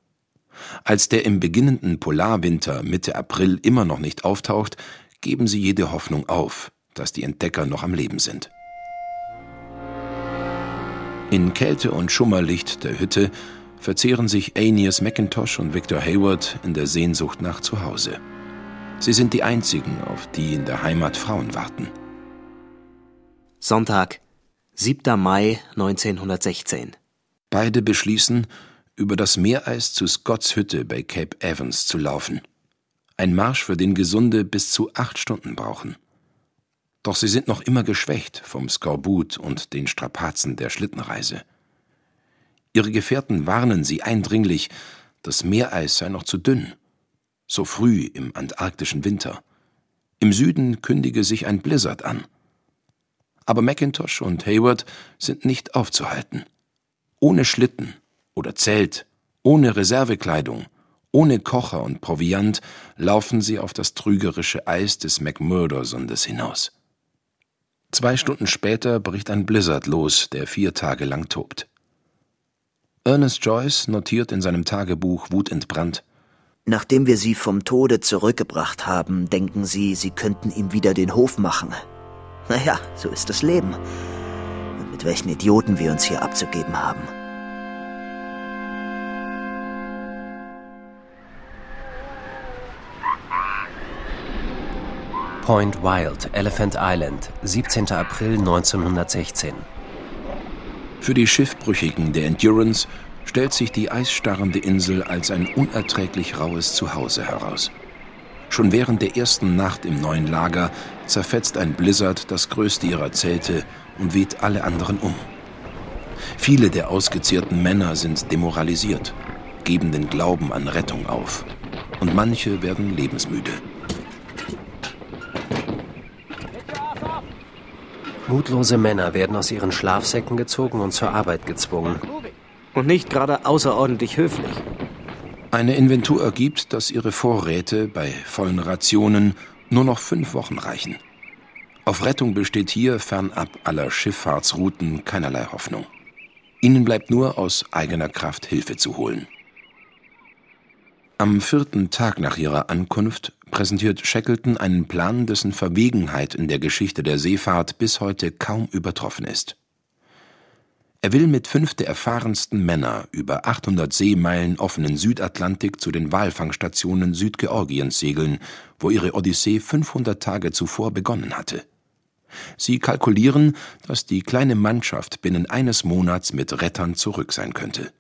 Als der im beginnenden Polarwinter Mitte April immer noch nicht auftaucht, geben sie jede Hoffnung auf, dass die Entdecker noch am Leben sind. In Kälte und Schummerlicht der Hütte verzehren sich Aeneas McIntosh und Victor Hayward in der Sehnsucht nach Zuhause. Sie sind die einzigen, auf die in der Heimat Frauen warten. Sonntag, 7. Mai 1916. Beide beschließen, über das Meereis zu Scotts Hütte bei Cape Evans zu laufen. Ein Marsch, für den Gesunde bis zu acht Stunden brauchen. Doch sie sind noch immer geschwächt vom Skorbut und den Strapazen der Schlittenreise. Ihre Gefährten warnen sie eindringlich, das Meereis sei noch zu dünn. So früh im antarktischen Winter. Im Süden kündige sich ein Blizzard an. Aber Macintosh und Hayward sind nicht aufzuhalten. Ohne Schlitten oder Zelt, ohne Reservekleidung, ohne Kocher und Proviant laufen sie auf das trügerische Eis des McMurdo-Sundes hinaus. Zwei Stunden später bricht ein Blizzard los, der vier Tage lang tobt. Ernest Joyce notiert in seinem Tagebuch wutentbrannt: Nachdem wir sie vom Tode zurückgebracht haben, denken sie, sie könnten ihm wieder den Hof machen. Naja, so ist das Leben. Und mit welchen Idioten wir uns hier abzugeben haben. Point Wild, Elephant Island, 17. April 1916. Für die Schiffbrüchigen der Endurance stellt sich die eisstarrende Insel als ein unerträglich raues Zuhause heraus. Schon während der ersten Nacht im neuen Lager zerfetzt ein Blizzard das größte ihrer Zelte und weht alle anderen um. Viele der ausgezehrten Männer sind demoralisiert, geben den Glauben an Rettung auf. Und manche werden lebensmüde. Mutlose Männer werden aus ihren Schlafsäcken gezogen und zur Arbeit gezwungen. Und nicht gerade außerordentlich höflich. Eine Inventur ergibt, dass ihre Vorräte bei vollen Rationen nur noch fünf Wochen reichen. Auf Rettung besteht hier fernab aller Schifffahrtsrouten keinerlei Hoffnung. Ihnen bleibt nur aus eigener Kraft Hilfe zu holen. Am vierten Tag nach ihrer Ankunft präsentiert Shackleton einen Plan, dessen Verwegenheit in der Geschichte der Seefahrt bis heute kaum übertroffen ist. Er will mit fünf der erfahrensten Männer über 800 Seemeilen offenen Südatlantik zu den Walfangstationen Südgeorgiens segeln, wo ihre Odyssee 500 Tage zuvor begonnen hatte. Sie kalkulieren, dass die kleine Mannschaft binnen eines Monats mit Rettern zurück sein könnte.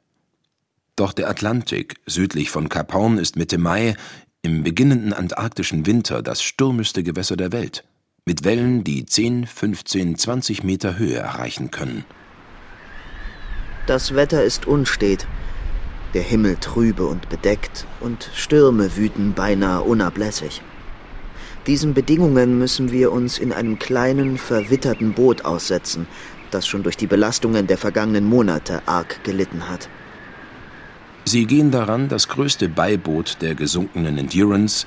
Doch der Atlantik südlich von Kap Horn ist Mitte Mai im beginnenden antarktischen Winter das stürmischste Gewässer der Welt, mit Wellen, die 10, 15, 20 Meter Höhe erreichen können. Das Wetter ist unstet, der Himmel trübe und bedeckt, und Stürme wüten beinahe unablässig. Diesen Bedingungen müssen wir uns in einem kleinen, verwitterten Boot aussetzen, das schon durch die Belastungen der vergangenen Monate arg gelitten hat. Sie gehen daran, das größte Beiboot der gesunkenen Endurance,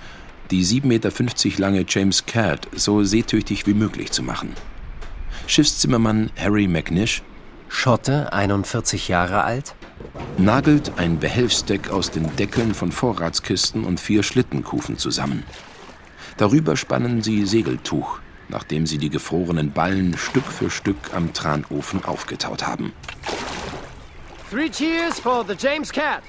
die 7,50 Meter lange James Caird, so seetüchtig wie möglich zu machen. Schiffszimmermann Harry McNish, Schotte, 41 Jahre alt, nagelt ein Behelfsdeck aus den Deckeln von Vorratskisten und vier Schlittenkufen zusammen. Darüber spannen sie Segeltuch, nachdem sie die gefrorenen Ballen Stück für Stück am Tranofen aufgetaut haben. Three cheers for the James Cat.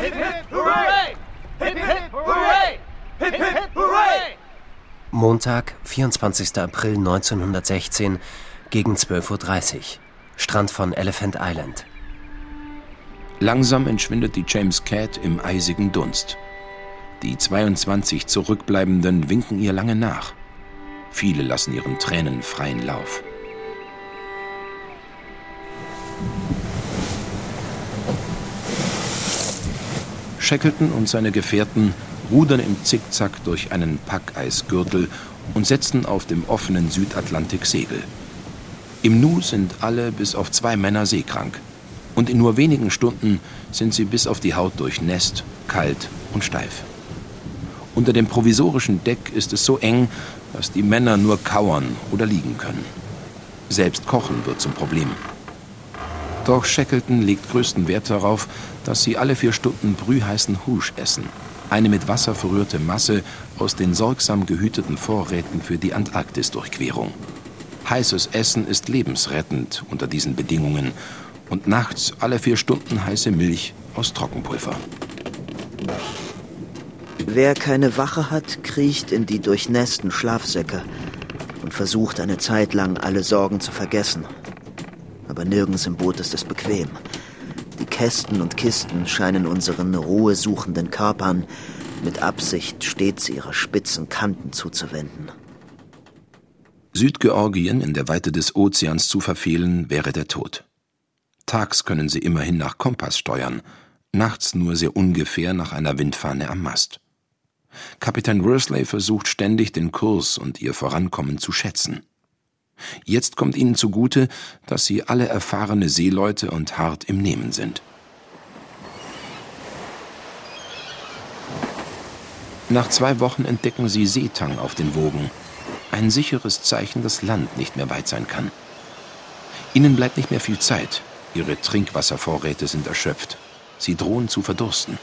Hip hip hooray! Hip hip hooray! Hip hip hooray! Montag, 24. April 1916 gegen 12.30 Uhr. Strand von Elephant Island. Langsam entschwindet die James Cat im eisigen Dunst. Die 22 Zurückbleibenden winken ihr lange nach. Viele lassen ihren Tränen freien Lauf. Shackleton und seine Gefährten rudern im Zickzack durch einen Packeisgürtel und setzen auf dem offenen Südatlantik Segel. Im Nu sind alle bis auf zwei Männer seekrank. Und in nur wenigen Stunden sind sie bis auf die Haut durchnässt, kalt und steif. Unter dem provisorischen Deck ist es so eng, dass die Männer nur kauern oder liegen können. Selbst Kochen wird zum Problem. Doch Shackleton legt größten Wert darauf, dass sie alle vier Stunden brühheißen Husch essen, eine mit Wasser verrührte Masse aus den sorgsam gehüteten Vorräten für die Antarktisdurchquerung. Heißes Essen ist lebensrettend unter diesen Bedingungen und nachts alle vier Stunden heiße Milch aus Trockenpulver. Wer keine Wache hat, kriecht in die durchnässten Schlafsäcke und versucht eine Zeit lang alle Sorgen zu vergessen aber nirgends im Boot ist es bequem. Die Kästen und Kisten scheinen unseren ruhesuchenden Körpern mit Absicht stets ihre spitzen Kanten zuzuwenden. Südgeorgien in der Weite des Ozeans zu verfehlen, wäre der Tod. Tags können sie immerhin nach Kompass steuern, nachts nur sehr ungefähr nach einer Windfahne am Mast. Kapitän Worsley versucht ständig den Kurs und ihr Vorankommen zu schätzen. Jetzt kommt ihnen zugute, dass sie alle erfahrene Seeleute und hart im Nehmen sind. Nach zwei Wochen entdecken sie Seetang auf den Wogen. Ein sicheres Zeichen, dass Land nicht mehr weit sein kann. Ihnen bleibt nicht mehr viel Zeit. Ihre Trinkwasservorräte sind erschöpft. Sie drohen zu verdursten.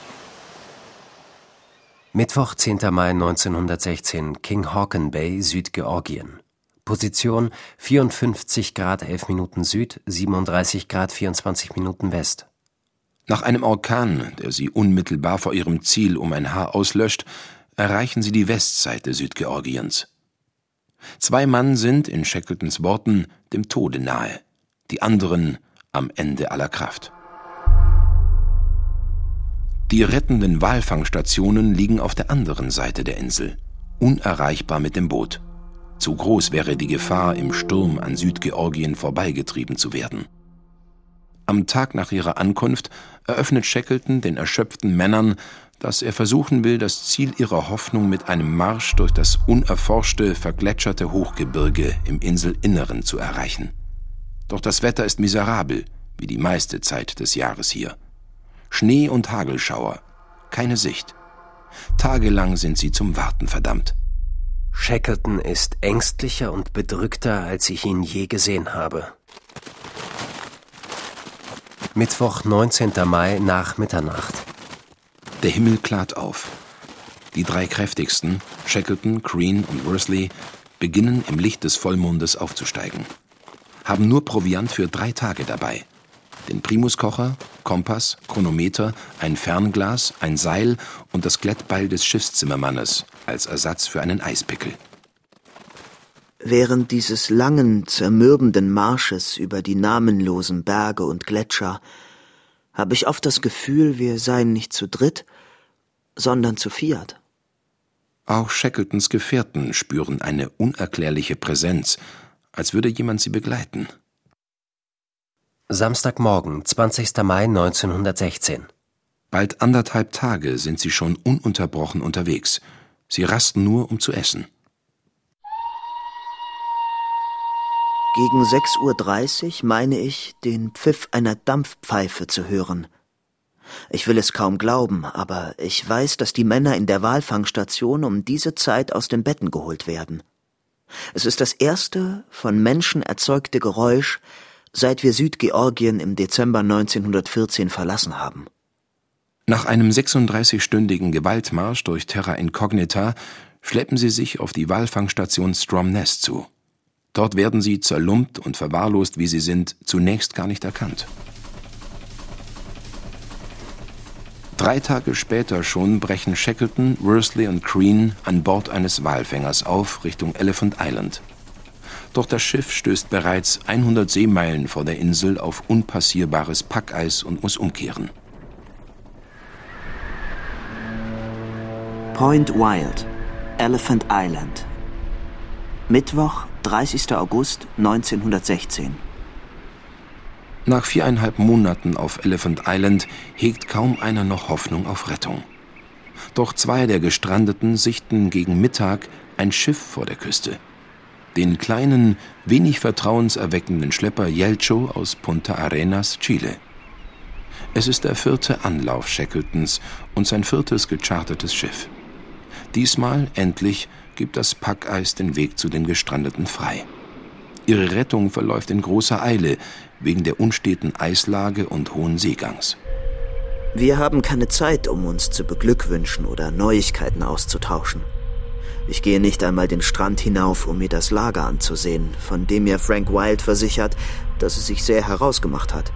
Mittwoch, 10. Mai 1916, King Hawken Bay, Südgeorgien. Position 54 Grad 11 Minuten Süd, 37 Grad 24 Minuten West. Nach einem Orkan, der sie unmittelbar vor ihrem Ziel um ein Haar auslöscht, erreichen sie die Westseite Südgeorgiens. Zwei Mann sind, in Shackletons Worten, dem Tode nahe, die anderen am Ende aller Kraft. Die rettenden Walfangstationen liegen auf der anderen Seite der Insel, unerreichbar mit dem Boot. Zu groß wäre die Gefahr, im Sturm an Südgeorgien vorbeigetrieben zu werden. Am Tag nach ihrer Ankunft eröffnet Shackleton den erschöpften Männern, dass er versuchen will, das Ziel ihrer Hoffnung mit einem Marsch durch das unerforschte, vergletscherte Hochgebirge im Inselinneren zu erreichen. Doch das Wetter ist miserabel, wie die meiste Zeit des Jahres hier. Schnee und Hagelschauer, keine Sicht. Tagelang sind sie zum Warten verdammt. Shackleton ist ängstlicher und bedrückter, als ich ihn je gesehen habe. Mittwoch, 19. Mai nach Mitternacht. Der Himmel klart auf. Die drei kräftigsten, Shackleton, Crean und Worsley, beginnen im Licht des Vollmondes aufzusteigen. Haben nur Proviant für drei Tage dabei. Den Primuskocher, Kompass, Chronometer, ein Fernglas, ein Seil und das Glättbeil des Schiffszimmermannes als Ersatz für einen Eispickel. Während dieses langen, zermürbenden Marsches über die namenlosen Berge und Gletscher habe ich oft das Gefühl, wir seien nicht zu dritt, sondern zu viert. Auch Shackletons Gefährten spüren eine unerklärliche Präsenz, als würde jemand sie begleiten. Samstagmorgen, 20. Mai 1916. Bald anderthalb Tage sind sie schon ununterbrochen unterwegs. Sie rasten nur, um zu essen. Gegen 6.30 Uhr meine ich, den Pfiff einer Dampfpfeife zu hören. Ich will es kaum glauben, aber ich weiß, dass die Männer in der Walfangstation um diese Zeit aus den Betten geholt werden. Es ist das erste von Menschen erzeugte Geräusch, seit wir Südgeorgien im Dezember 1914 verlassen haben. Nach einem 36-stündigen Gewaltmarsch durch Terra Incognita schleppen sie sich auf die Walfangstation Stromness zu. Dort werden sie, zerlumpt und verwahrlost wie sie sind, zunächst gar nicht erkannt. Drei Tage später schon brechen Shackleton, Worsley und Crean an Bord eines Walfängers auf Richtung Elephant Island. Doch das Schiff stößt bereits 100 Seemeilen vor der Insel auf unpassierbares Packeis und muss umkehren. Point Wild, Elephant Island. Mittwoch, 30. August 1916. Nach viereinhalb Monaten auf Elephant Island hegt kaum einer noch Hoffnung auf Rettung. Doch zwei der Gestrandeten sichten gegen Mittag ein Schiff vor der Küste. Den kleinen, wenig vertrauenserweckenden Schlepper Yelcho aus Punta Arenas, Chile. Es ist der vierte Anlauf Shackletons und sein viertes gechartertes Schiff. Diesmal endlich gibt das Packeis den Weg zu den Gestrandeten frei. Ihre Rettung verläuft in großer Eile wegen der unsteten Eislage und hohen Seegangs. Wir haben keine Zeit, um uns zu beglückwünschen oder Neuigkeiten auszutauschen. Ich gehe nicht einmal den Strand hinauf, um mir das Lager anzusehen, von dem mir Frank Wild versichert, dass es sich sehr herausgemacht hat.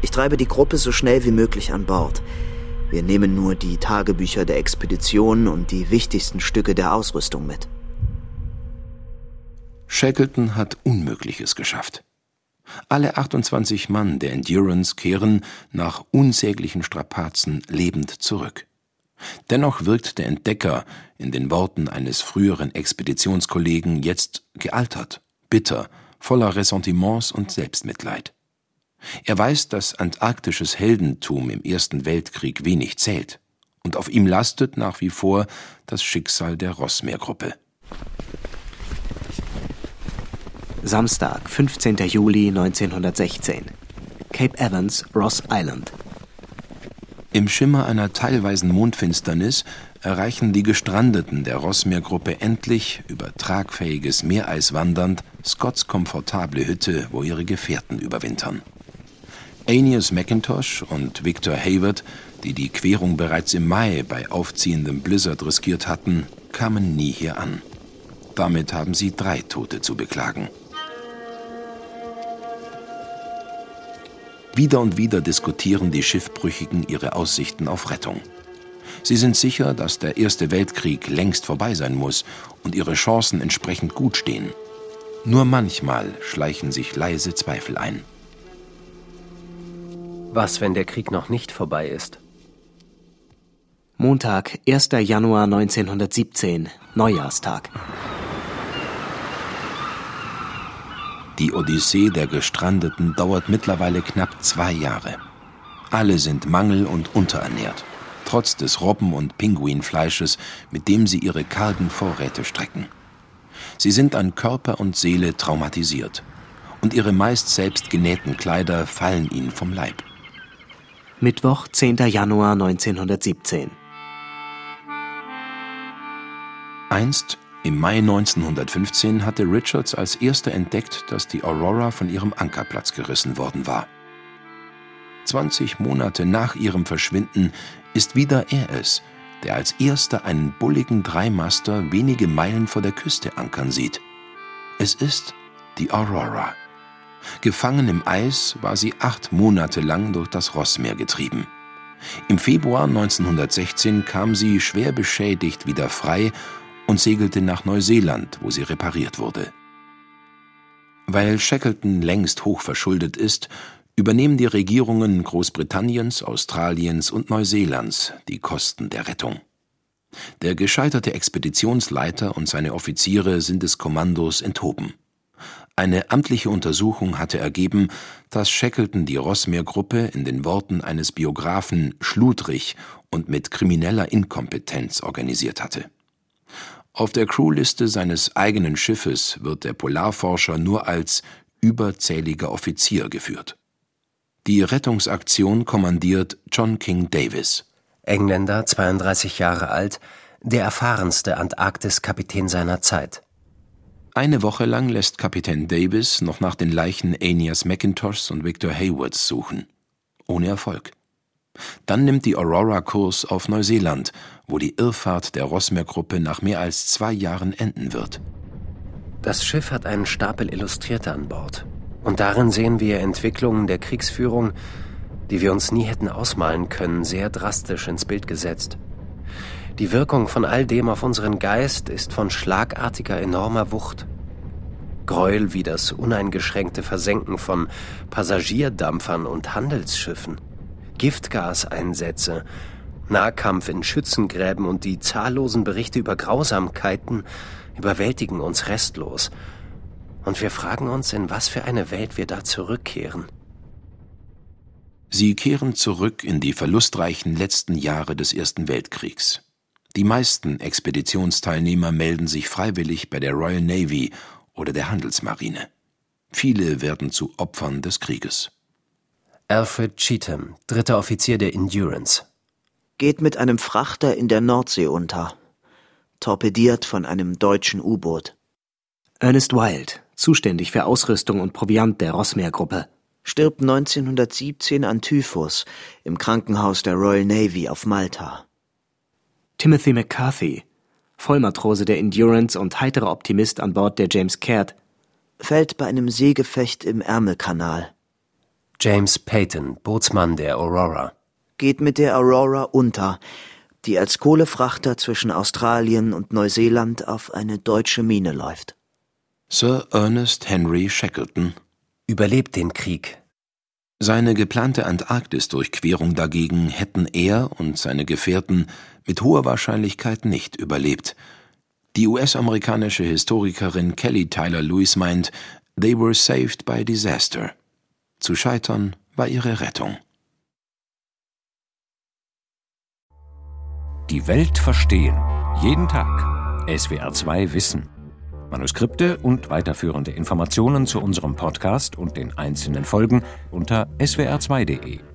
Ich treibe die Gruppe so schnell wie möglich an Bord. Wir nehmen nur die Tagebücher der Expedition und die wichtigsten Stücke der Ausrüstung mit. Shackleton hat Unmögliches geschafft. Alle 28 Mann der Endurance kehren nach unsäglichen Strapazen lebend zurück. Dennoch wirkt der Entdecker, in den Worten eines früheren Expeditionskollegen, jetzt gealtert, bitter, voller Ressentiments und Selbstmitleid. Er weiß, dass antarktisches Heldentum im Ersten Weltkrieg wenig zählt, und auf ihm lastet nach wie vor das Schicksal der Rossmeergruppe. Samstag, 15. Juli 1916. Cape Evans, Ross Island. Im Schimmer einer teilweisen Mondfinsternis erreichen die Gestrandeten der Rossmeergruppe endlich, über tragfähiges Meereis wandernd, Scotts komfortable Hütte, wo ihre Gefährten überwintern. Aeneas McIntosh und Victor Hayward, die die Querung bereits im Mai bei aufziehendem Blizzard riskiert hatten, kamen nie hier an. Damit haben sie drei Tote zu beklagen. Wieder und wieder diskutieren die Schiffbrüchigen ihre Aussichten auf Rettung. Sie sind sicher, dass der Erste Weltkrieg längst vorbei sein muss und ihre Chancen entsprechend gut stehen. Nur manchmal schleichen sich leise Zweifel ein. Was, wenn der Krieg noch nicht vorbei ist? Montag, 1. Januar 1917, Neujahrstag. Die Odyssee der Gestrandeten dauert mittlerweile knapp zwei Jahre. Alle sind mangel- und unterernährt, trotz des Robben- und Pinguinfleisches, mit dem sie ihre kargen Vorräte strecken. Sie sind an Körper und Seele traumatisiert, und ihre meist selbst genähten Kleider fallen ihnen vom Leib. Mittwoch, 10. Januar 1917. Einst im Mai 1915 hatte Richards als erster entdeckt, dass die Aurora von ihrem Ankerplatz gerissen worden war. 20 Monate nach ihrem Verschwinden ist wieder er es, der als erster einen bulligen Dreimaster wenige Meilen vor der Küste ankern sieht. Es ist die Aurora. Gefangen im Eis war sie acht Monate lang durch das Rossmeer getrieben. Im Februar 1916 kam sie schwer beschädigt wieder frei und segelte nach Neuseeland, wo sie repariert wurde. Weil Shackleton längst hochverschuldet ist, übernehmen die Regierungen Großbritanniens, Australiens und Neuseelands die Kosten der Rettung. Der gescheiterte Expeditionsleiter und seine Offiziere sind des Kommandos enthoben. Eine amtliche Untersuchung hatte ergeben, dass Shackleton die Rossmeer-Gruppe in den Worten eines Biografen schludrig und mit krimineller Inkompetenz organisiert hatte. Auf der Crewliste seines eigenen Schiffes wird der Polarforscher nur als überzähliger Offizier geführt. Die Rettungsaktion kommandiert John King Davis. Engländer, 32 Jahre alt, der erfahrenste Antarktis-Kapitän seiner Zeit. Eine Woche lang lässt Kapitän Davis noch nach den Leichen Aeneas McIntoshs und Victor Haywards suchen. Ohne Erfolg. Dann nimmt die Aurora Kurs auf Neuseeland, wo die Irrfahrt der Rossmeer-Gruppe nach mehr als zwei Jahren enden wird. Das Schiff hat einen Stapel Illustrierte an Bord. Und darin sehen wir Entwicklungen der Kriegsführung, die wir uns nie hätten ausmalen können, sehr drastisch ins Bild gesetzt. Die Wirkung von all dem auf unseren Geist ist von schlagartiger enormer Wucht. Gräuel wie das uneingeschränkte Versenken von Passagierdampfern und Handelsschiffen, Giftgaseinsätze, Nahkampf in Schützengräben und die zahllosen Berichte über Grausamkeiten überwältigen uns restlos. Und wir fragen uns, in was für eine Welt wir da zurückkehren. Sie kehren zurück in die verlustreichen letzten Jahre des Ersten Weltkriegs. Die meisten Expeditionsteilnehmer melden sich freiwillig bei der Royal Navy oder der Handelsmarine. Viele werden zu Opfern des Krieges. Alfred Cheatham, dritter Offizier der Endurance. Geht mit einem Frachter in der Nordsee unter. Torpediert von einem deutschen U-Boot. Ernest Wild, zuständig für Ausrüstung und Proviant der Rossmeer-Gruppe. Stirbt 1917 an Typhus im Krankenhaus der Royal Navy auf Malta. Timothy McCarthy, Vollmatrose der Endurance und heiterer Optimist an Bord der James Caird. Fällt bei einem Seegefecht im Ärmelkanal. James Peyton, Bootsmann der Aurora. Geht mit der Aurora unter, die als Kohlefrachter zwischen Australien und Neuseeland auf eine deutsche Mine läuft. Sir Ernest Henry Shackleton Überlebt den Krieg. Seine geplante Antarktis-Durchquerung dagegen hätten er und seine Gefährten mit hoher Wahrscheinlichkeit nicht überlebt. Die US-amerikanische Historikerin Kelly Tyler Lewis meint, they were saved by disaster. Zu scheitern war ihre Rettung. Die Welt verstehen. Jeden Tag. SWR2 Wissen. Manuskripte und weiterführende Informationen zu unserem Podcast und den einzelnen Folgen unter swr2.de.